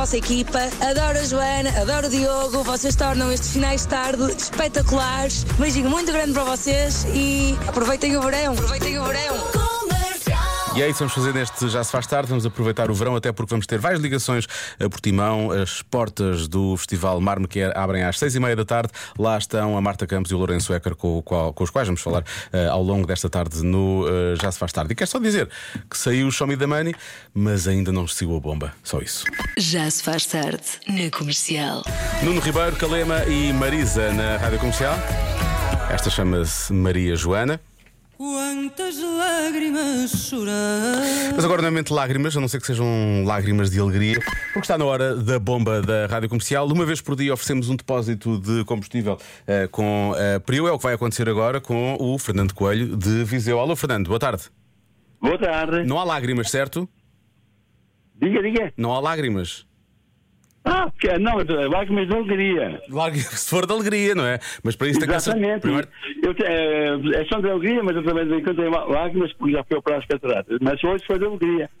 vossa equipa, adoro a Joana, adoro o Diogo, vocês tornam estes finais de tarde espetaculares. Um beijinho muito grande para vocês e aproveitem o verão, aproveitem o verão. E é isso que vamos fazer neste Já Se Faz Tarde. Vamos aproveitar o verão, até porque vamos ter várias ligações a Portimão. As portas do Festival Mar Quer abrem às seis e meia da tarde. Lá estão a Marta Campos e o Lourenço Ecker, com, com, com os quais vamos falar uh, ao longo desta tarde no uh, Já Se Faz Tarde. E quero só dizer que saiu o Show Me the Money, mas ainda não saiu a bomba. Só isso. Já Se Faz Tarde, na comercial. Nuno Ribeiro, Calema e Marisa na Rádio Comercial. Esta chama-se Maria Joana. Quantas lágrimas chorar. Mas agora, normalmente, lágrimas, a não ser que sejam lágrimas de alegria, porque está na hora da bomba da rádio comercial. Uma vez por dia oferecemos um depósito de combustível uh, com a uh, Prio. É o que vai acontecer agora com o Fernando Coelho de Viseu. Alô, Fernando, boa tarde. Boa tarde. Não há lágrimas, certo? Diga, diga. Não há lágrimas. Ah, que, não, lágrimas de alegria. Lágrimas, se for de alegria, não é? Mas para isso tem que. Primeiro... Eu, é, é só de alegria, mas eu também de quando tenho lágrimas porque já fui operar as cataratas. Mas hoje foi de alegria.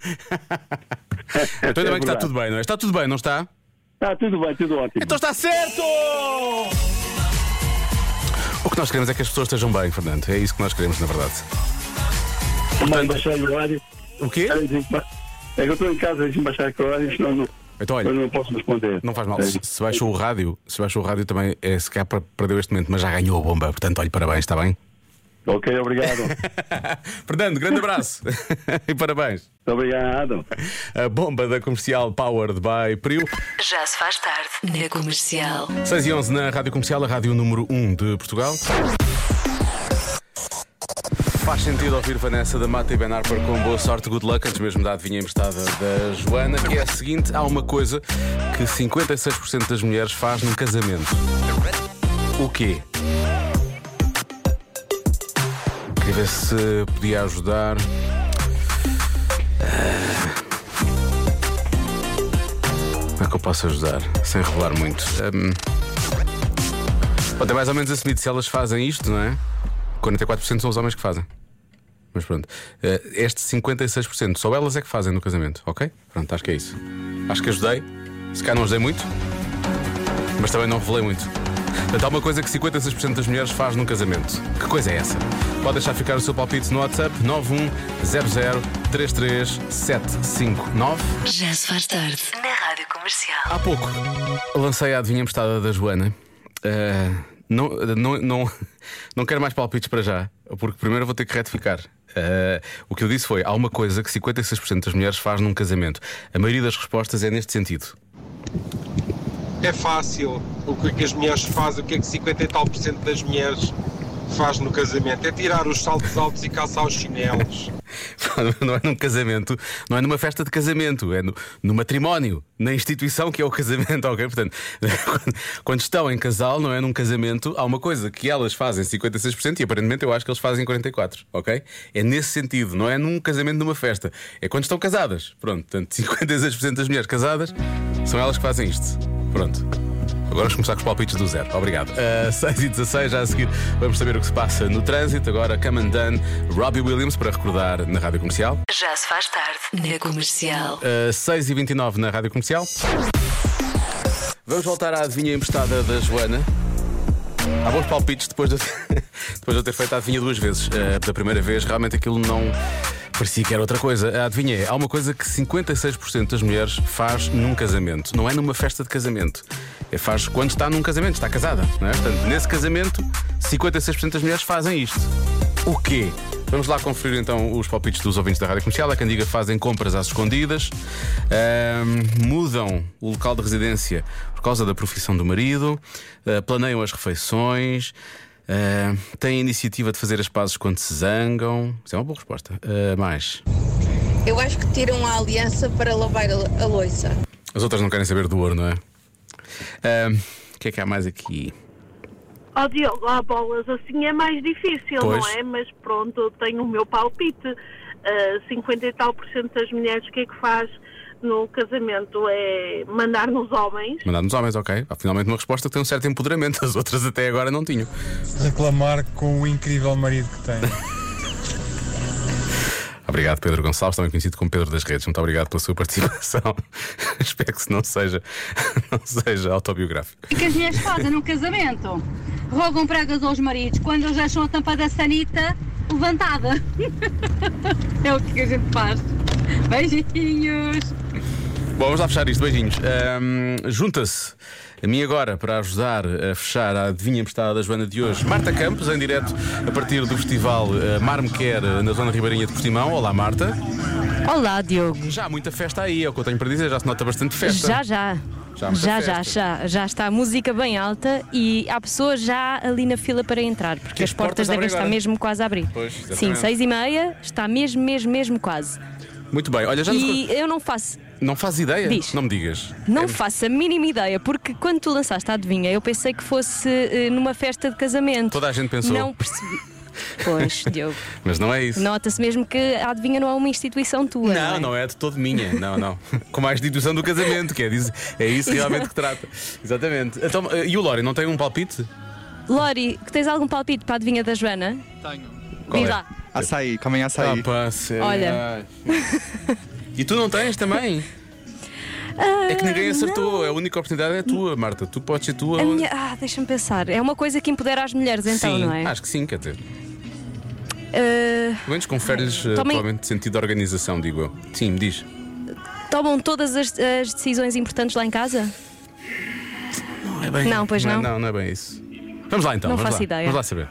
então ainda bem que está tudo bem, não é? Está tudo bem, não está? Está tudo bem, tudo ótimo. Então está certo! O que nós queremos é que as pessoas estejam bem, Fernando. É isso que nós queremos, na verdade. Portanto, baixar o horário. O quê? É que eu estou em casa, deixa-me baixar o horário, senão não. Então, olha, eu não posso responder. Não faz mal. Se, se baixou o rádio, se baixou o rádio também é se calhar perdeu este momento, mas já ganhou a bomba. Portanto, olha, parabéns, está bem? Ok, obrigado. Fernando, grande abraço e parabéns. Obrigado. A bomba da comercial Powered by Prio. Já se faz tarde na comercial. 6 e 11 na rádio comercial, a rádio número 1 de Portugal. Faz sentido ouvir Vanessa da Mata e Ben Harper com boa sorte, good luck, antes mesmo da adivinha emprestada da Joana, que é a seguinte: há uma coisa que 56% das mulheres faz num casamento. O quê? Queria ver se podia ajudar. Como é que eu posso ajudar? Sem revelar muito. Um... Pode é mais ou menos assumido se elas fazem isto, não é? 44% são os homens que fazem. Mas pronto, uh, este 56% só elas é que fazem no casamento, ok? Pronto, acho que é isso. Acho que ajudei. Se calhar não ajudei muito, mas também não revelei muito. Portanto, há uma coisa que 56% das mulheres faz num casamento. Que coisa é essa? Pode deixar ficar o seu palpite no WhatsApp 910033759. Já se faz tarde na Rádio Comercial. Há pouco lancei a adivinha emprestada da Joana. Uh, não, não, não, não quero mais palpites para já, porque primeiro vou ter que retificar. Uh, o que eu disse foi: há uma coisa que 56% das mulheres faz num casamento. A maioria das respostas é neste sentido. É fácil. O que, é que as mulheres fazem, o que é que 50 e tal por cento das mulheres faz no casamento? É tirar os saltos altos e caçar os chinelos. não é num casamento, não é numa festa de casamento, é no, no matrimónio, na instituição que é o casamento, ok? Portanto, quando estão em casal, não é num casamento, há uma coisa que elas fazem 56% e aparentemente eu acho que eles fazem 44%, ok? É nesse sentido, não é num casamento numa festa, é quando estão casadas. Pronto, portanto, 56% das mulheres casadas são elas que fazem isto. Pronto. Agora vamos começar com os palpites do zero. Obrigado. Uh, 6 e 16, já a seguir vamos saber o que se passa no trânsito. Agora, Come and Done, Robbie Williams, para recordar na rádio comercial. Já se faz tarde na comercial. Uh, 6 e 29 na rádio comercial. Vamos voltar à adivinha emprestada da Joana. Há bons palpites depois de, depois de eu ter feito a adivinha duas vezes. Uh, da primeira vez, realmente aquilo não. Parecia que era outra coisa. A adivinha é: há uma coisa que 56% das mulheres faz num casamento. Não é numa festa de casamento. É faz quando está num casamento, está casada. Não é? Portanto, nesse casamento, 56% das mulheres fazem isto. O quê? Vamos lá conferir então os palpites dos ouvintes da rádio comercial. Há quem diga fazem compras às escondidas, uh, mudam o local de residência por causa da profissão do marido, uh, planeiam as refeições. Uh, têm a iniciativa de fazer as pazes quando se zangam. Isso é uma boa resposta. Uh, mais. Eu acho que tiram a aliança para lavar a, a louça. As outras não querem saber do ouro, não é? O uh, que é que há mais aqui? Ó oh, Diogo, há bolas assim é mais difícil, Pois. não é? Mas pronto, eu tenho o meu palpite. Uh, 50 e tal por cento das mulheres, o que é que faz no casamento? É mandar nos homens. Mandar nos homens, ok. Há finalmente uma resposta que tem um certo empoderamento. As outras até agora não tinham. Reclamar com o incrível marido que tem. Obrigado, Pedro Gonçalves, também conhecido como Pedro das Redes. Muito obrigado pela sua participação. Espero que não seja, não seja autobiográfico. O que as mulheres fazem no casamento? Rogam pregas aos maridos quando eles deixam a tampa da sanita levantada. é o que a gente faz. Beijinhos! Bom, vamos lá fechar isto. Beijinhos. Ahm, Junta-se a mim agora para ajudar a fechar a adivinha emprestada da Joana de hoje. Marta Campos, em direto a partir do festival uh, Mar Me Quer na zona ribeirinha de Portimão. Olá, Marta. Olá, Diogo. Já há muita festa aí, é o que eu tenho para dizer. Já se nota bastante festa. Já, já. Já Já, já, já, já está a música bem alta e há pessoas já ali na fila para entrar, porque as as portas portas devem estar mesmo quase a abrir. Pois, Sim, seis e meia, está mesmo, mesmo, mesmo quase. Muito bem. Olha, já nos... E eu não faço, Não faz ideia? Diz. Não me digas. não É- faço a mínima ideia, porque quando tu lançaste a adivinha, eu pensei que fosse eh, numa festa de casamento. Toda a gente pensou. Não percebi. Pois, Diogo. Mas não é isso. Nota-se mesmo que a adivinha não é uma instituição tua. Não, é? não é de todo minha, não, não. Com a instituição do casamento, que é, diz- é isso realmente que trata. Exatamente. Então, eh, e o Lori, não tem um palpite? Lori, que tens algum palpite para a adivinha da Joana? Tenho. Qual Diz é? lá. Açaí, comem açaí. Ah, pá. Olha. E tu não tens também? É que ninguém acertou, a única oportunidade é tua, Marta. Tu podes ser tua. A minha- Ah, deixa-me pensar. É uma coisa que empodera as mulheres, então, sim, não é? acho que sim, quer dizer. Ah, Pelo menos confere-lhes eh, Tomem- provavelmente sentido de organização, digo eu. Sim, diz. tomam todas as, as decisões importantes lá em casa? Não é bem. Não, pois não. Não, não é bem isso. Vamos lá então. Não faço lá. ideia. Vamos lá saber.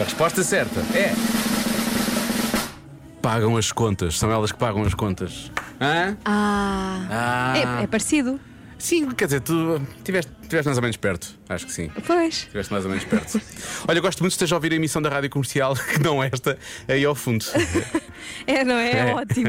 A resposta certa é. Pagam as contas, são elas que pagam as contas. Hã? Ah. Ah. É, é parecido. Sim, quer dizer, tu estiveste mais ou menos perto. Acho que sim. Pois. Estiveste mais ou menos perto. Olha, gosto muito de esteja a ouvir a emissão da rádio comercial, que não esta, aí ao fundo. É, não é? É É. ótimo.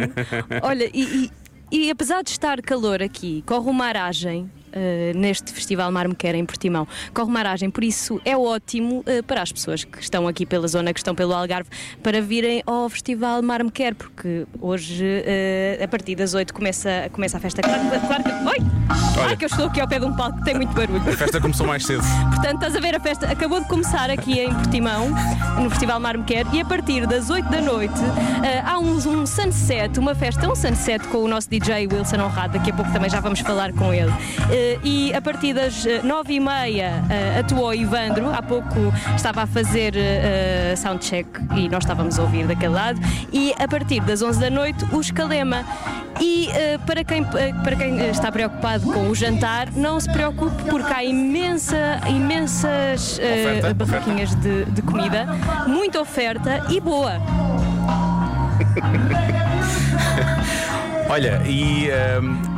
Olha, e, e- e apesar de estar calor aqui, corre uma aragem. Eh, neste Festival Mar Me Quer em Portimão. Corre uma aragem, por isso é ótimo eh, para as pessoas que estão aqui pela zona, que estão pelo Algarve, para virem ao Festival Mar Me Quer, porque hoje, eh, a partir das 8, começa, começa a festa. Claro, claro que. Oi! Olha. Ai, que eu estou aqui ao pé de um palco que tem muito barulho. A festa começou mais cedo. Portanto, estás a ver a festa acabou de começar aqui em Portimão, no Festival Mar Me Quer, e a partir das 8 da noite há um, um sunset, uma festa, um sunset com o nosso DJ Wilson Honrado. Daqui a pouco também já vamos falar com ele. Eh, e a partir das eh, 9 e meia eh, atuou Ivandro. Há pouco estava a fazer eh, soundcheck e nós estávamos a ouvir daquele lado. E a partir das 11 da noite, o Escalema. E eh, para, quem, para quem está preocupado com o jantar, não se preocupe porque há imensa, imensas Oferta, barraquinhas de, de comida, muita oferta e boa. Olha, e. ehm,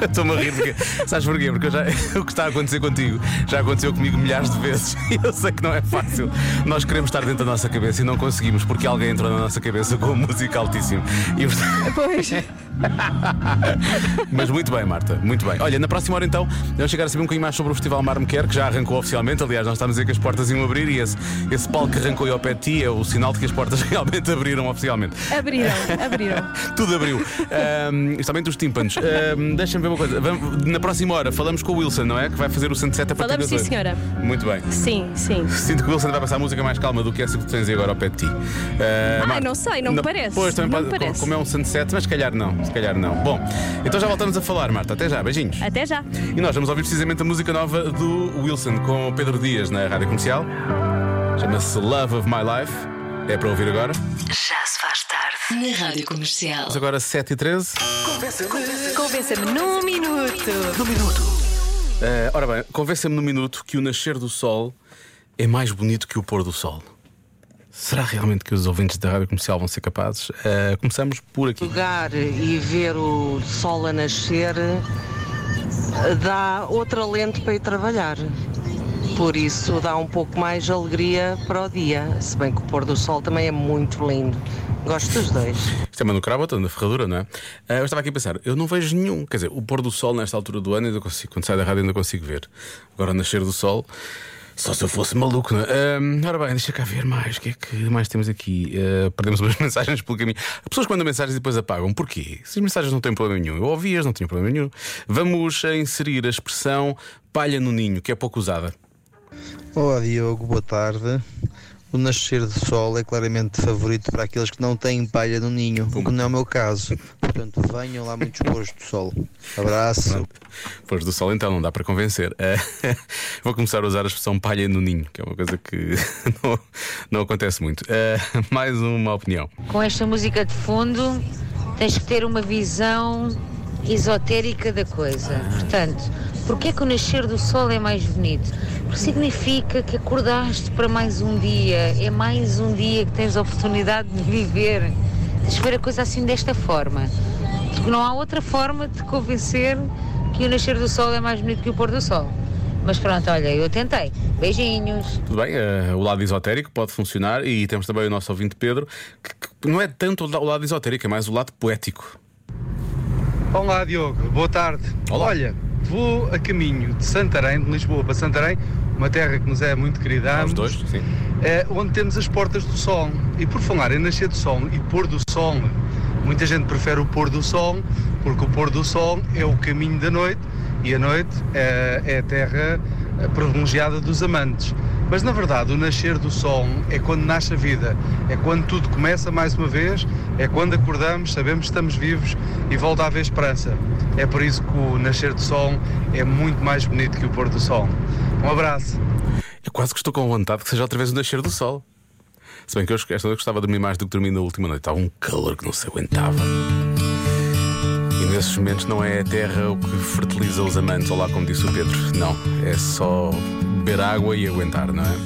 Estou-me a rir porque. Sabes porquê? Porque já- o que está a acontecer contigo já aconteceu comigo milhares de vezes e eu sei que não é fácil. Nós queremos estar dentro da nossa cabeça e não conseguimos porque alguém entrou na nossa cabeça com música altíssimo. E, portanto- Pois. Mas muito bem, Marta, muito bem. Olha, na próxima hora então, vamos chegar a saber um bocadinho mais sobre o Festival Mar Quer, que já arrancou oficialmente. Aliás, nós estamos a dizer que as portas iam abrir e esse, esse palco que arrancou ao pé de ti é o sinal de que as portas realmente abriram oficialmente. Abriram, abriram. Tudo abriu. Ahm, Especialmente os tímpanos. Ahm, Deixa-me ver uma coisa. Vamos- na próxima hora falamos com o Wilson, não é? Que vai fazer o sunset a partir Falamos, sim, senhora. Muito bem. Sim, sim. Sinto que o Wilson vai passar a música mais calma do que essa que tu tens agora ao pé de ti. Ah, Ai, Marta, não sei, não me parece. Pois, também Não pode, parece. como é um sunset, mas se calhar não. Se calhar não. Bom, então já voltamos a falar, Marta. Até já. Beijinhos. Até já. E nós vamos ouvir precisamente a música nova do Wilson com o Pedro Dias na rádio comercial. Chama-se Love of My Life. É para ouvir agora. Já se faz tarde na Rádio Comercial. Mas agora 7 e 13 Convença-me num minuto. Eh, ora bem, convença-me no minuto que o nascer do sol é mais bonito que o pôr do sol. Será realmente que os ouvintes da rádio comercial vão ser capazes? Eh, começamos por aqui. Jogar e ver o sol a nascer eh, dá outra lente para ir trabalhar. Por isso dá um pouco mais de alegria para o dia. Se bem que o pôr do sol também é muito lindo. Gosto dos dois. Isto é Manu Cravo, na ferradura, não é? Eh, eu estava aqui a pensar, eu não vejo nenhum. Quer dizer, o pôr do sol nesta altura do ano ainda consigo, quando sai da rádio ainda consigo ver. Agora, nascer do sol. Só se eu fosse maluco, não é? Ora bem, deixa cá ver mais. O que é que mais temos aqui? Eh, perdemos umas mensagens pelo caminho. As pessoas mandam mensagens e depois apagam. Porquê? As mensagens não têm problema nenhum. Eu ouvi-as, não tinha problema nenhum. Vamos a inserir a expressão palha no ninho, que é pouco usada. Olá Diogo, boa tarde. O nascer do sol é claramente favorito para aqueles que não têm palha no ninho, o que não é o meu caso. Portanto, venham lá muitos pôres do sol. Abraço. Depois do sol, então, não dá para convencer. Eh, vou começar a usar a expressão palha no ninho, que é uma coisa que não, não acontece muito. Eh, mais uma opinião. Com esta música de fundo, tens que ter uma visão esotérica da coisa. Portanto, porquê que o nascer do sol é mais bonito? Porque significa que acordaste para mais um dia, é mais um dia que tens a oportunidade de viver. Tens de ver a coisa assim desta forma. Porque não há outra forma de te convencer que o nascer do sol é mais bonito que o pôr do sol. Mas pronto, olha, eu tentei. Beijinhos. Tudo bem, eh, o lado esotérico pode funcionar e temos também o nosso ouvinte Pedro, que, que não é tanto o lado esotérico, é mais o lado poético. Olá Diogo, boa tarde. Olha, vou a caminho de Santarém, de Lisboa para Santarém, uma terra que nos é muito querida. Dois, sim. É, onde temos as portas do sol. E por falar em nascer do sol e pôr do sol, muita gente prefere o pôr do sol, porque o pôr do sol é o caminho da noite e a noite é, é a terra privilegiada dos amantes. Mas na verdade, o nascer do sol é quando nasce a vida, é quando tudo começa mais uma vez, é quando acordamos, sabemos que estamos vivos e volta a haver esperança. É por isso que o nascer do sol é muito mais bonito que o pôr do sol. Um abraço. Eu quase que estou com vontade que seja outra vez o nascer do sol. Se bem que eu esta noite gostava de dormir mais do que dormir na última noite. Estava um calor que não se aguentava. E nesses momentos não é a terra o que fertiliza os amantes, ou lá como disse o Pedro. Não, é só beber água e aguentar, não é?